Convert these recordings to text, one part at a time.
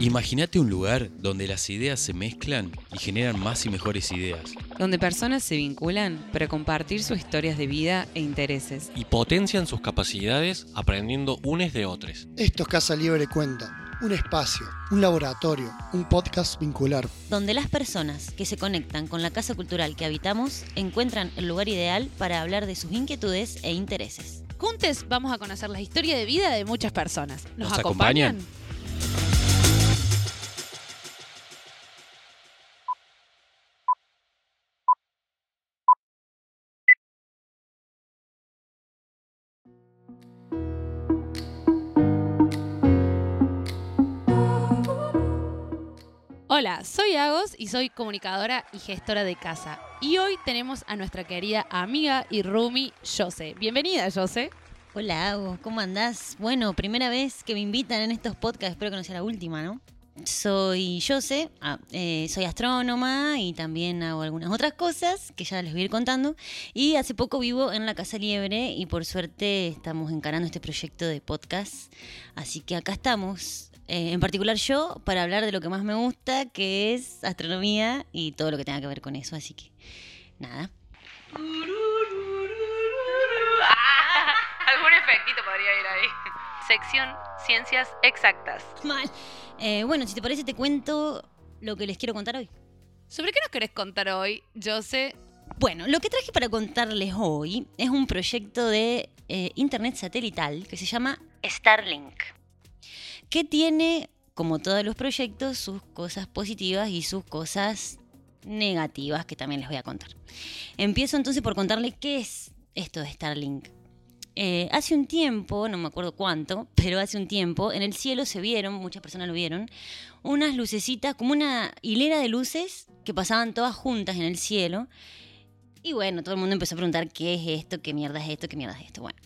Imagínate un lugar donde las ideas se mezclan y generan más y mejores ideas. donde personas se vinculan para compartir sus historias de vida e intereses. y potencian sus capacidades aprendiendo unes de otros. Esto es Casa Libre Cuenta, un espacio, un laboratorio, un podcast vincular. donde las personas que se conectan con la casa cultural que habitamos encuentran el lugar ideal para hablar de sus inquietudes e intereses. Juntos vamos a conocer la historia de vida de muchas personas. ¿Nos, ¿Nos acompañan? acompañan? Hola, soy Agos y soy comunicadora y gestora de casa. Y hoy tenemos a nuestra querida amiga y roomie, Jose. Bienvenida, Jose. Hola, Agos, ¿cómo andás? Bueno, primera vez que me invitan en estos podcasts, espero que no sea la última, ¿no? Soy Jose, ah, eh, soy astrónoma y también hago algunas otras cosas que ya les voy a ir contando. Y hace poco vivo en la Casa Liebre y por suerte estamos encarando este proyecto de podcast. Así que acá estamos, eh, en particular yo, para hablar de lo que más me gusta, que es astronomía y todo lo que tenga que ver con eso. Así que, nada. Algún efectito podría ir ahí. Sección Ciencias Exactas. Mal. Eh, bueno, si te parece, te cuento lo que les quiero contar hoy. ¿Sobre qué nos querés contar hoy, Jose? Bueno, lo que traje para contarles hoy es un proyecto de eh, internet satelital que se llama Starlink, que tiene, como todos los proyectos, sus cosas positivas y sus cosas negativas que también les voy a contar. Empiezo entonces por contarles qué es esto de Starlink. Eh, hace un tiempo, no me acuerdo cuánto, pero hace un tiempo, en el cielo se vieron, muchas personas lo vieron, unas lucecitas, como una hilera de luces que pasaban todas juntas en el cielo. Y bueno, todo el mundo empezó a preguntar qué es esto, qué mierda es esto, qué mierda es esto. Bueno,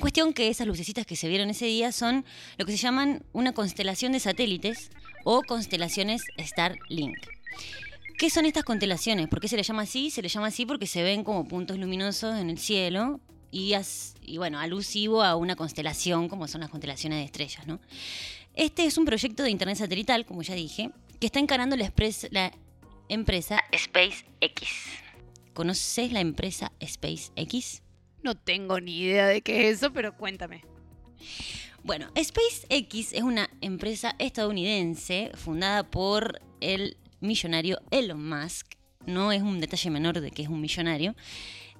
cuestión que esas lucecitas que se vieron ese día son lo que se llaman una constelación de satélites o constelaciones Starlink. ¿Qué son estas constelaciones? ¿Por qué se les llama así? Se les llama así porque se ven como puntos luminosos en el cielo y, bueno, alusivo a una constelación como son las constelaciones de estrellas, ¿no? Este es un proyecto de internet satelital, como ya dije, que está encarando la, expres- la empresa SpaceX. ¿Conoces la empresa SpaceX? No tengo ni idea de qué es eso, pero cuéntame. Bueno, SpaceX es una empresa estadounidense fundada por el millonario Elon Musk. No es un detalle menor de que es un millonario.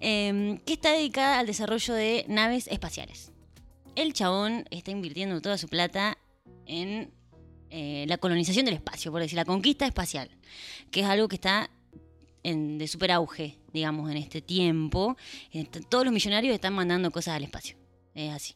eh, que está dedicada al desarrollo de naves espaciales. El chabón está invirtiendo toda su plata en eh, la colonización del espacio, por decir, la conquista espacial, que es algo que está de super auge, digamos, en este tiempo. Est- Todos los millonarios están mandando cosas al espacio. Es así.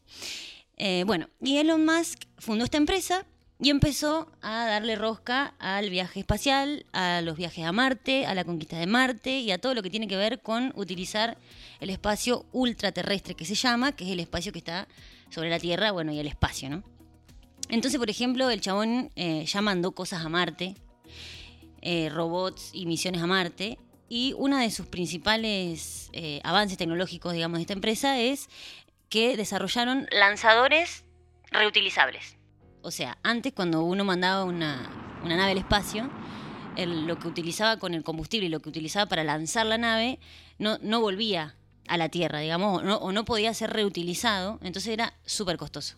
Eh, bueno, y Elon Musk fundó esta empresa y empezó a darle rosca al viaje espacial, a los viajes a Marte, a la conquista de Marte y a todo lo que tiene que ver con utilizar el espacio ultraterrestre que se llama, que es el espacio que está sobre la Tierra, bueno, y el espacio, ¿no? Entonces, por ejemplo, el chabón eh, ya mandó cosas a Marte, eh, robots y misiones a Marte. Y uno de sus principales eh, avances tecnológicos, digamos, de esta empresa es que desarrollaron lanzadores reutilizables. O sea, antes cuando uno mandaba una, nave al espacio, lo que utilizaba con el combustible y lo que utilizaba para lanzar la nave no, no volvía a la Tierra, digamos, o no, o no podía ser reutilizado, entonces era súper costoso.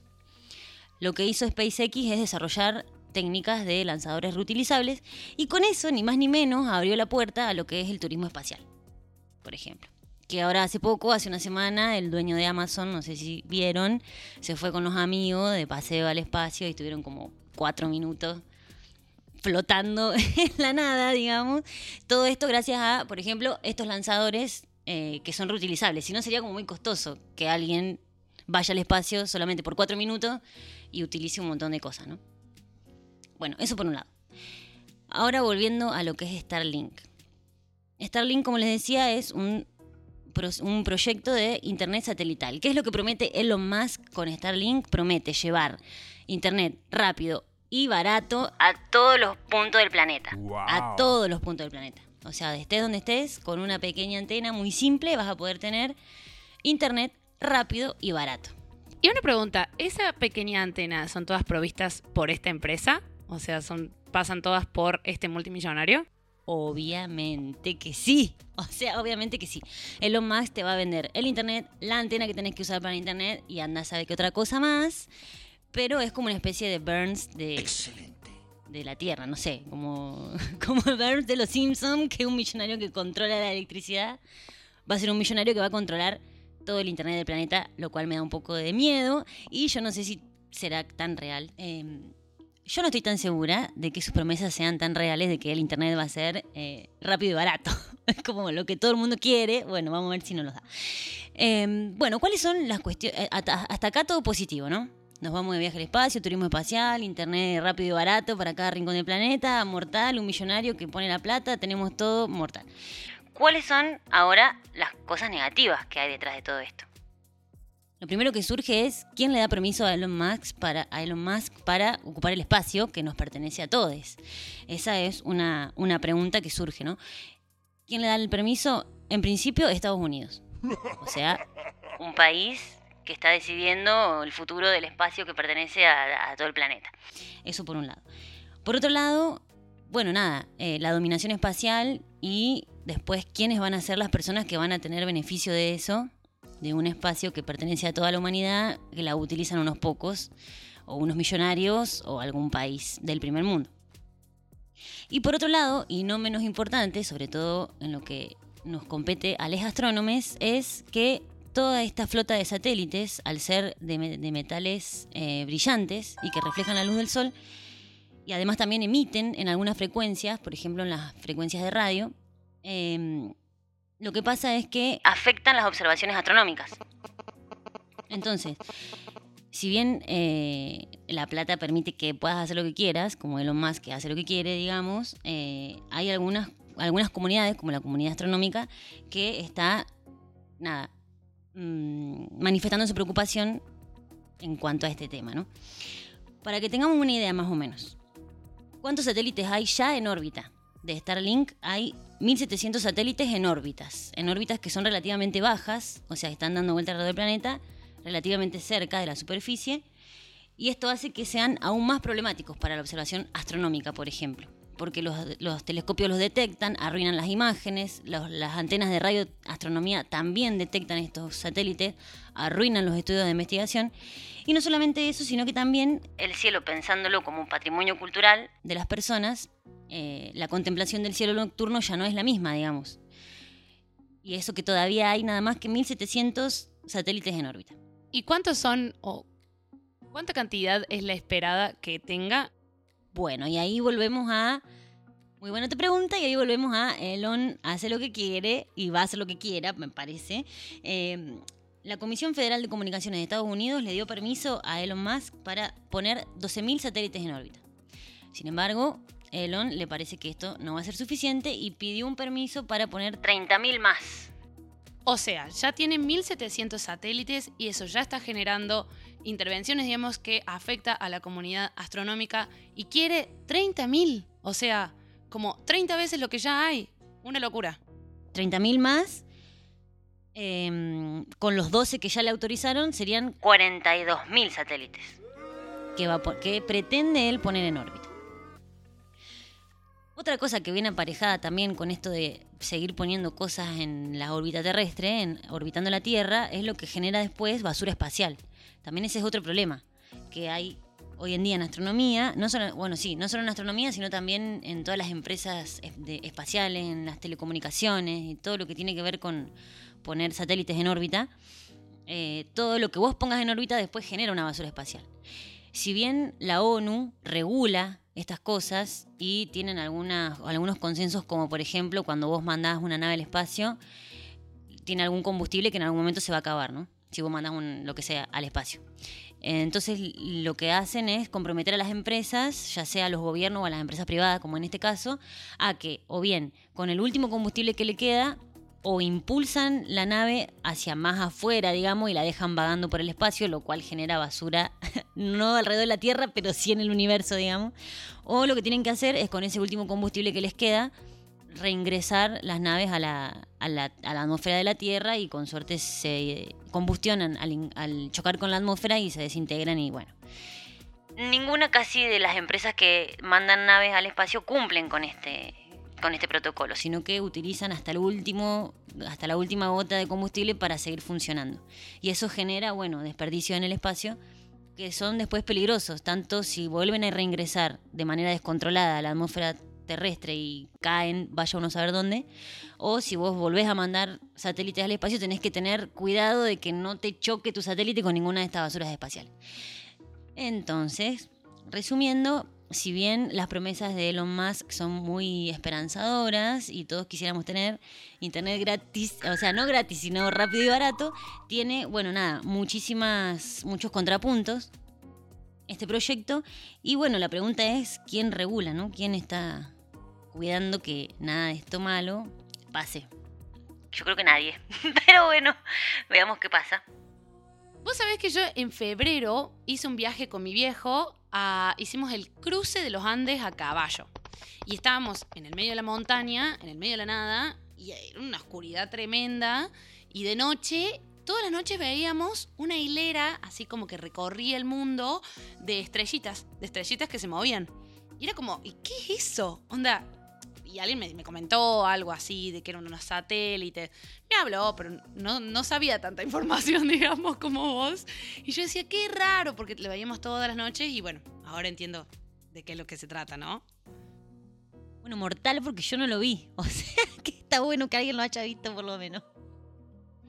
Lo que hizo SpaceX es desarrollar técnicas de lanzadores reutilizables y con eso, ni más ni menos, abrió la puerta a lo que es el turismo espacial, por ejemplo. Que ahora hace poco, hace una semana, el dueño de Amazon, no sé si vieron, se fue con los amigos de paseo al espacio y estuvieron como cuatro minutos flotando en la nada, digamos. Todo esto gracias a, por ejemplo, estos lanzadores eh, que son reutilizables. Si no, sería como muy costoso que alguien vaya al espacio solamente por cuatro minutos y utilice un montón de cosas, ¿no? Bueno, eso por un lado. Ahora volviendo a lo que es Starlink. Starlink, como les decía, es un, un proyecto de Internet satelital. ¿Qué es lo que promete Elon Musk con Starlink? Promete llevar Internet rápido y barato a todos los puntos del planeta. A todos los puntos del planeta. O sea, estés donde estés, con una pequeña antena muy simple vas a poder tener Internet rápido y barato. Y una pregunta, ¿esa pequeña antena son todas provistas por esta empresa? O sea, son, pasan todas por este multimillonario. Obviamente que sí. O sea, obviamente que sí. Elon Musk te va a vender el internet, la antena que tenés que usar para el internet y anda a saber qué otra cosa más. Pero es como una especie de Burns de. De la Tierra, no sé. Como, como Burns de los Simpsons, que es un millonario que controla la electricidad. Va a ser un millonario que va a controlar todo el internet del planeta, lo cual me da un poco de miedo. Y yo no sé si será tan real. Eh, yo no estoy tan segura de que sus promesas sean tan reales de que el Internet va a ser eh, rápido y barato. Es como lo que todo el mundo quiere. Bueno, vamos a ver si nos lo da. Em, bueno, ¿cuáles son las cuestiones? Eh, hasta, acá todo positivo, ¿no? Nos vamos de viaje al espacio, turismo espacial, internet rápido y barato para cada rincón del planeta, mortal, un millonario que pone la plata, tenemos todo mortal. ¿Cuáles son ahora las cosas negativas que hay detrás de todo esto? Lo primero que surge es quién le da permiso a Elon Musk para, a Elon Musk para ocupar el espacio que nos pertenece a todos. Esa es una, una pregunta que surge, ¿no? ¿Quién le da el permiso? En principio, Estados Unidos. O sea, un país que está decidiendo el futuro del espacio que pertenece a, todo el planeta. Eso por un lado. Por otro lado, bueno, nada, eh, la dominación espacial y después quiénes van a ser las personas que van a tener beneficio de eso de un espacio que pertenece a toda la humanidad, que la utilizan unos pocos, o unos millonarios, o algún país del primer mundo. Y por otro lado, y no menos importante, sobre todo en lo que nos compete a los astrónomes, es que toda esta flota de satélites, al ser de, metales eh, brillantes y que reflejan la luz del sol, y además también emiten en algunas frecuencias, por ejemplo en las frecuencias de radio, eh, lo que pasa es que afectan las observaciones astronómicas. Entonces, si bien eh, la plata permite que puedas hacer lo que quieras, como Elon Musk que hace lo que quiere, digamos, eh, hay algunas, algunas comunidades, como la comunidad astronómica, que está, nada, mm, manifestando su preocupación en cuanto a este tema, ¿no? Para que tengamos una idea más o menos, ¿cuántos satélites hay ya en órbita? De Starlink hay 1.700 satélites en órbitas, en órbitas que son relativamente bajas, o sea, están dando vuelta alrededor del planeta, relativamente cerca de la superficie, y esto hace que sean aún más problemáticos para la observación astronómica, por ejemplo, porque los, telescopios los detectan, arruinan las imágenes, las antenas de radioastronomía también detectan estos satélites, arruinan los estudios de investigación, y no solamente eso, sino que también el cielo, pensándolo como un patrimonio cultural de las personas, eh, la contemplación del cielo nocturno ya no es la misma, digamos. Y eso que todavía hay nada más que 1.700 satélites en órbita. ¿Y cuántos son o cuánta cantidad es la esperada que tenga? Bueno, y ahí volvemos a... Muy buena te pregunta y ahí volvemos a Elon hace lo que quiere y va a hacer lo que quiera, me parece. Eh, la Comisión Federal de Comunicaciones de Estados Unidos le dio permiso a Elon Musk para poner 12.000 satélites en órbita. Sin embargo, Elon le parece que esto no va a ser suficiente y pidió un permiso para poner 30.000 más. O sea, ya tiene 1.700 satélites y eso ya está generando intervenciones, digamos, que afecta a la comunidad astronómica y quiere 30.000. O sea, como 30 veces lo que ya hay. Una locura. 30.000 más. Em, con los 12 que ya le autorizaron, serían 42.000 satélites que, va que pretende él poner en órbita. Otra cosa que viene aparejada también con esto de seguir poniendo cosas en la órbita terrestre, en, orbitando la Tierra, es lo que genera después basura espacial. También ese es otro problema que hay hoy en día en astronomía, no solo, bueno, sí, no solo en astronomía, sino también en todas las empresas espaciales, en las telecomunicaciones y todo lo que tiene que ver con poner satélites en órbita. Eh, todo lo que vos pongas en órbita después genera una basura espacial. Si bien la ONU regula estas cosas y tienen algunas, algunos consensos como por ejemplo cuando vos mandás una nave al espacio, tiene algún combustible que en algún momento se va a acabar, ¿no? si vos mandás un, lo que sea al espacio. Entonces lo que hacen es comprometer a las empresas, ya sea a los gobiernos o a las empresas privadas, como en este caso, a que o bien con el último combustible que le queda, o impulsan la nave hacia más afuera, digamos, y la dejan vagando por el espacio, lo cual genera basura, no alrededor de la Tierra, pero sí en el universo, digamos. O lo que tienen que hacer es con ese último combustible que les queda, reingresar las naves a la, a la, atmósfera de la Tierra y con suerte se combustionan al, al chocar con la atmósfera y se desintegran y bueno. Ninguna casi de las empresas que mandan naves al espacio cumplen con este, con este protocolo, sino que utilizan hasta el último, hasta la última gota de combustible para seguir funcionando. Y eso genera, bueno, desperdicio en el espacio que son después peligrosos, tanto si vuelven a reingresar de manera descontrolada a la atmósfera terrestre y caen, vaya uno a saber dónde, o si vos volvés a mandar satélites al espacio, tenés que tener cuidado de que no te choque tu satélite con ninguna de estas basuras espaciales. Entonces, resumiendo, si bien las promesas de Elon Musk son muy esperanzadoras y todos quisiéramos tener internet gratis, o sea, no gratis, sino rápido y barato, tiene, bueno, nada, muchísimas, muchos contrapuntos este proyecto. Y bueno, la pregunta es, ¿quién regula, no? ¿Quién está cuidando que nada de esto malo pase? Yo creo que nadie. Pero bueno, veamos qué pasa. Vos sabés que yo en febrero hice un viaje con mi viejo. a- hicimos el cruce de los Andes a caballo. Y estábamos en el medio de la montaña, en el medio de la nada, y era una oscuridad tremenda. Y de noche, todas las noches veíamos una hilera, así como que recorría el mundo, de estrellitas, de estrellitas que se movían. Y era como, ¿y qué es eso? Onda. Y alguien me, me comentó algo así, de que eran unos satélites. Me habló, pero no, no sabía tanta información, digamos, como vos. Y yo decía, qué raro, porque lo veíamos todas las noches y bueno, ahora entiendo de qué es lo que se trata, ¿no? Bueno, mortal porque yo no lo vi. O sea, que está bueno que alguien lo haya visto por lo menos.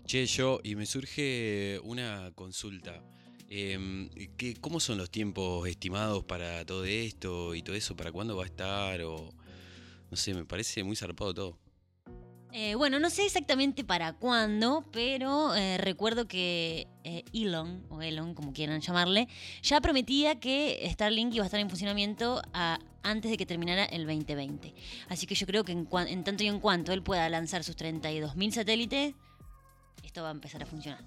Che, yo, y me surge una consulta. ¿qué- ¿Cómo son los tiempos estimados para todo esto y todo eso? ¿Para cuándo va a estar? O no sé, me parece muy zarpado todo. Eh, bueno, no sé exactamente para cuándo, pero eh, recuerdo que eh, Elon, o Elon, como quieran llamarle, ya prometía que Starlink iba a estar en funcionamiento a- antes de que terminara el 2020. Así que yo creo que en, cuan- en tanto y en cuanto él pueda lanzar sus 32.000 satélites, esto va a empezar a funcionar.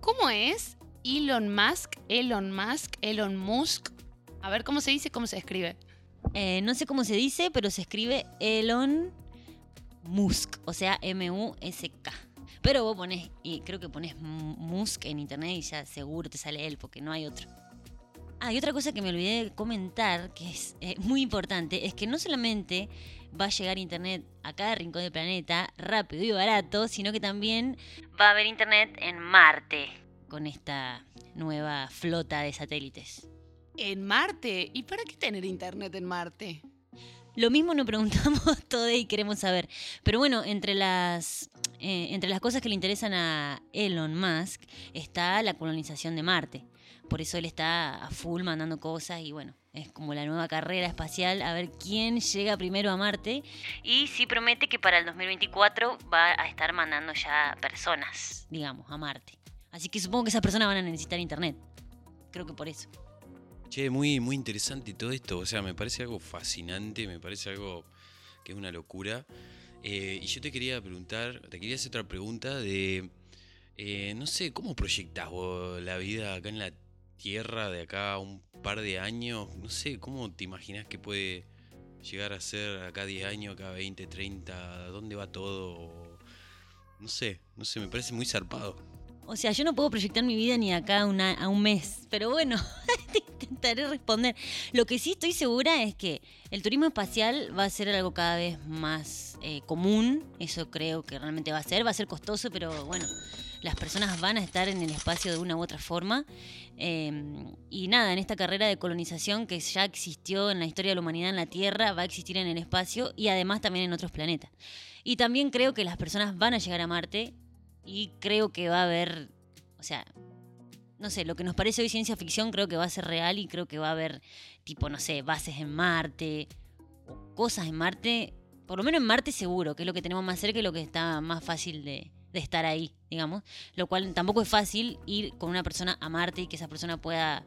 ¿Cómo es Elon Musk, Elon Musk, Elon Musk? A ver, ¿cómo se dice? ¿Cómo se escribe? Eh, no sé cómo se dice, pero se escribe Elon Musk, o sea, M-U-S-K. Pero vos pones, creo que pones Musk en internet y ya seguro te sale él, porque no hay otro. Ah, y otra cosa que me olvidé de comentar, que es eh, muy importante, es que no solamente va a llegar internet a cada rincón del planeta rápido y barato, sino que también va a haber internet en Marte con esta nueva flota de satélites. En Marte. ¿Y para qué tener internet en Marte? Lo mismo nos preguntamos todos y queremos saber. Pero bueno, entre las, eh, entre las cosas que le interesan a Elon Musk está la colonización de Marte. Por eso él está a full mandando cosas y bueno, es como la nueva carrera espacial, a ver quién llega primero a Marte. Y sí promete que para el 2024 va a estar mandando ya personas, digamos, a Marte. Así que supongo que esas personas van a necesitar internet. Creo que por eso. Che, muy, muy interesante todo esto. O sea, me parece algo fascinante, me parece algo que es una locura. Eh, y yo te quería preguntar, te quería hacer otra pregunta de, eh, no sé, ¿cómo proyectas vos la vida acá en la Tierra de acá a un par de años? No sé, ¿cómo te imaginas que puede llegar a ser acá 10 años, acá 20, 30? ¿Dónde va todo? No sé, no sé, me parece muy zarpado. O sea, yo no puedo proyectar mi vida ni acá una- a un mes, pero bueno, intentaré responder. Lo que sí estoy segura es que el turismo espacial va a ser algo cada vez más eh, común, eso creo que realmente va a ser, va a ser costoso, pero bueno, las personas van a estar en el espacio de una u otra forma. Eh, y nada, en esta carrera de colonización que ya existió en la historia de la humanidad en la Tierra, va a existir en el espacio y además también en otros planetas. Y también creo que las personas van a llegar a Marte y creo que va a haber, o sea, no sé, lo que nos parece hoy ciencia ficción creo que va a ser real y creo que va a haber, tipo, no sé, bases en Marte o cosas en Marte, por lo menos en Marte seguro, que es lo que tenemos más cerca y lo que está más fácil de, de estar ahí, digamos. Lo cual tampoco es fácil ir con una persona a Marte y que esa persona pueda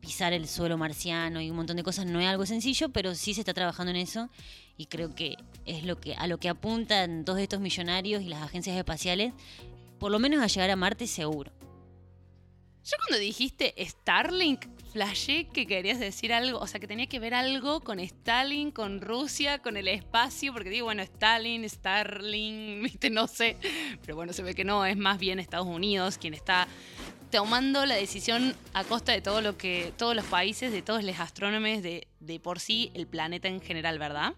pisar el suelo marciano y un montón de cosas. No es algo sencillo, pero sí se está trabajando en eso y creo que es lo que a lo que apuntan todos estos millonarios y las agencias espaciales, por lo menos a llegar a Marte seguro. Yo cuando dijiste Starlink, flashé que querías decir algo, o sea, que tenía que ver algo con Stalin, con Rusia, con el espacio, porque digo, bueno, Stalin, Starlink, no sé, pero bueno, se ve que no, es más bien Estados Unidos quien está tomando la decisión a costa de todo lo que, todos los países, de todos los astrónomos, de, de por sí el planeta en general, ¿verdad?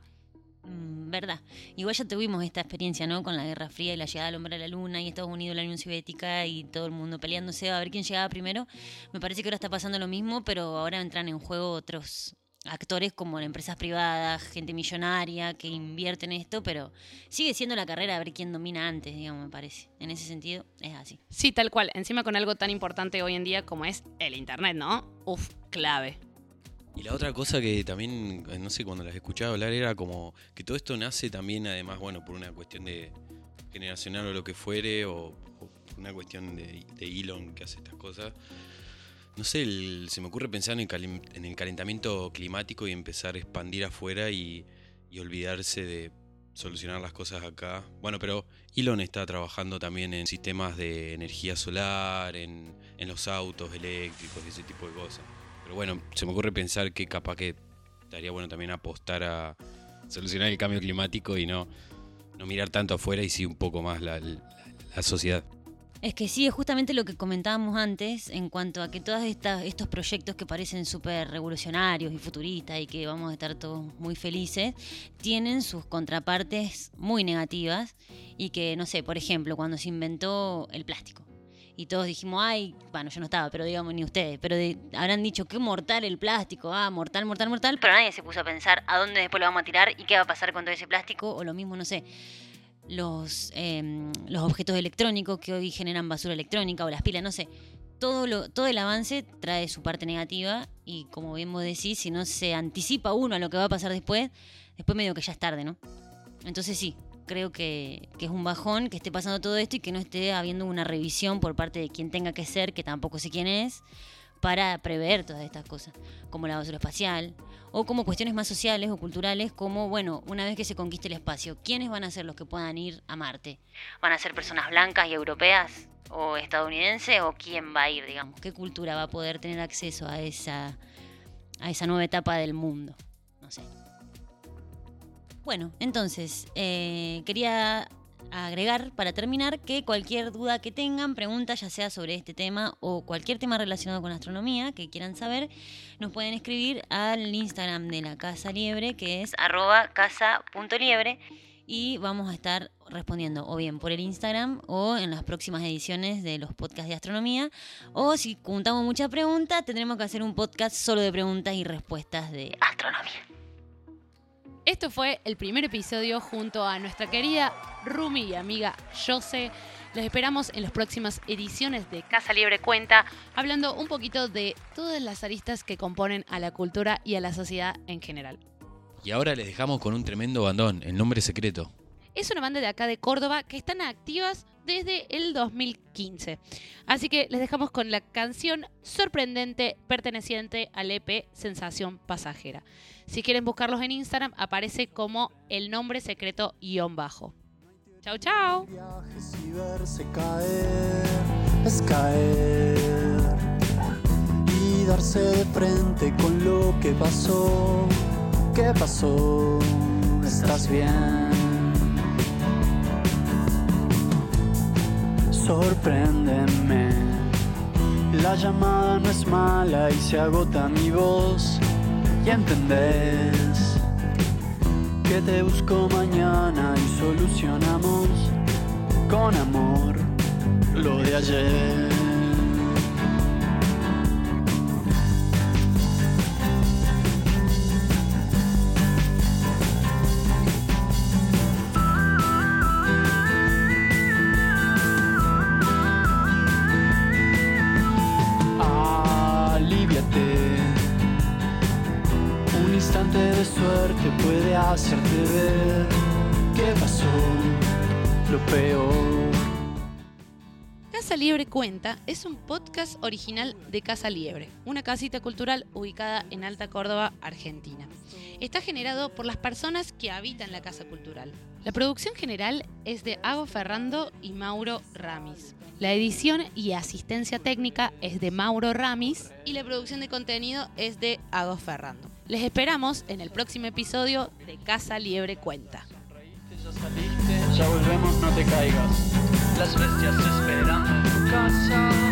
Mm, verdad. Igual ya tuvimos esta experiencia, ¿no? Con la Guerra Fría y la llegada del hombre a la Luna y Estados Unidos, la Unión Soviética y todo el mundo peleándose a ver quién llegaba primero. Me parece que ahora está pasando lo mismo, pero ahora entran en juego otros actores como empresas privadas, gente millonaria que invierte en esto, pero sigue siendo la carrera a ver quién domina antes, digamos, me parece. En ese sentido, es así. Sí, tal cual. Encima con algo tan importante hoy en día como es el Internet, ¿no? Uf, clave. Y la otra cosa que también, eh, no sé, cuando las escuchaba hablar era como que todo esto nace también, además, bueno, por una cuestión de generacional o lo que fuere, o, o una cuestión de, Elon que hace estas cosas. No sé, el- se me ocurre pensar en el, en el calentamiento climático y empezar a expandir afuera y, y olvidarse de solucionar las cosas acá. Bueno, pero Elon está trabajando también en sistemas de energía solar, en, en los autos eléctricos y ese tipo de cosas. Pero bueno, se me ocurre pensar que capaz que estaría bueno también apostar a solucionar el cambio climático y no, no mirar tanto afuera y sí un poco más la, la- la sociedad. Es que sí, es justamente lo que comentábamos antes en cuanto a que todos estos proyectos que parecen súper revolucionarios y futuristas y que vamos a estar todos muy felices, tienen sus contrapartes muy negativas y que, no sé, por ejemplo, cuando se inventó el plástico y todos dijimos, ay, bueno, yo no estaba, pero digamos ni ustedes, pero de- habrán dicho, qué mortal el plástico, ah, mortal, mortal, mortal, pero nadie se puso a pensar a dónde después lo vamos a tirar y qué va a pasar con todo ese plástico o lo mismo, no sé los, eh, los objetos electrónicos que hoy generan basura electrónica o las pilas, no sé. Todo, lo, todo el avance trae su parte negativa y como bien vos decís, si no se anticipa uno a lo que va a pasar después, después medio que ya es tarde, ¿no? Entonces sí, creo que, que es un bajón que esté pasando todo esto y que no esté habiendo una revisión por parte de quien tenga que ser, que tampoco sé quién es, para prever todas estas cosas, como la basura espacial, o como cuestiones más sociales o culturales, como, bueno, una vez que se conquiste el espacio, ¿quiénes van a ser los que puedan ir a Marte? ¿Van a ser personas blancas y europeas? ¿O estadounidenses? ¿O quién va a ir, digamos? ¿Qué cultura va a poder tener acceso a esa, a esa nueva etapa del mundo? No sé. Bueno, entonces, eh, quería agregar para terminar que cualquier duda que tengan, pregunta ya sea sobre este tema o cualquier tema relacionado con astronomía que quieran saber, nos pueden escribir al Instagram de la Casa Liebre, que es arroba casa.liebre, y vamos a estar respondiendo o bien por el Instagram o en las próximas ediciones de los podcasts de astronomía, o si juntamos muchas preguntas, tendremos que hacer un podcast solo de preguntas y respuestas de astronomía. Esto fue el primer episodio junto a nuestra querida Rumi y amiga Jose. Los esperamos en las próximas ediciones de Casa Libre Cuenta, hablando un poquito de todas las aristas que componen a la cultura y a la sociedad en general. Y ahora les dejamos con un tremendo bandón, el nombre secreto. Es una banda de acá de Córdoba que están activas desde el 2015. Así que les dejamos con la canción sorprendente perteneciente al EP Sensación Pasajera. Si quieren buscarlos en Instagram, aparece como el nombre secreto guion bajo. Chau, chau. Es caer y darse de frente con lo que pasó. ¿Qué pasó? ¿Estás bien? Sorpréndeme. La llamada no es mala y se agota mi voz. Y entendés que te busco mañana y solucionamos con amor lo de ayer. Hacerte ver qué pasó, lo peor. Casa Liebre Cuenta es un podcast original de Casa Liebre, una casita cultural ubicada en Alta Córdoba, Argentina. Está generado por las personas que habitan la Casa Cultural. La producción general es de Ago Ferrando y Mauro Ramis. La edición y asistencia técnica es de Mauro Ramis y la producción de contenido es de Ago Ferrando. Les esperamos en el próximo episodio de Casa Liebre Cuenta. Ya volvemos, no te caigas. Las bestias esperan tu casa.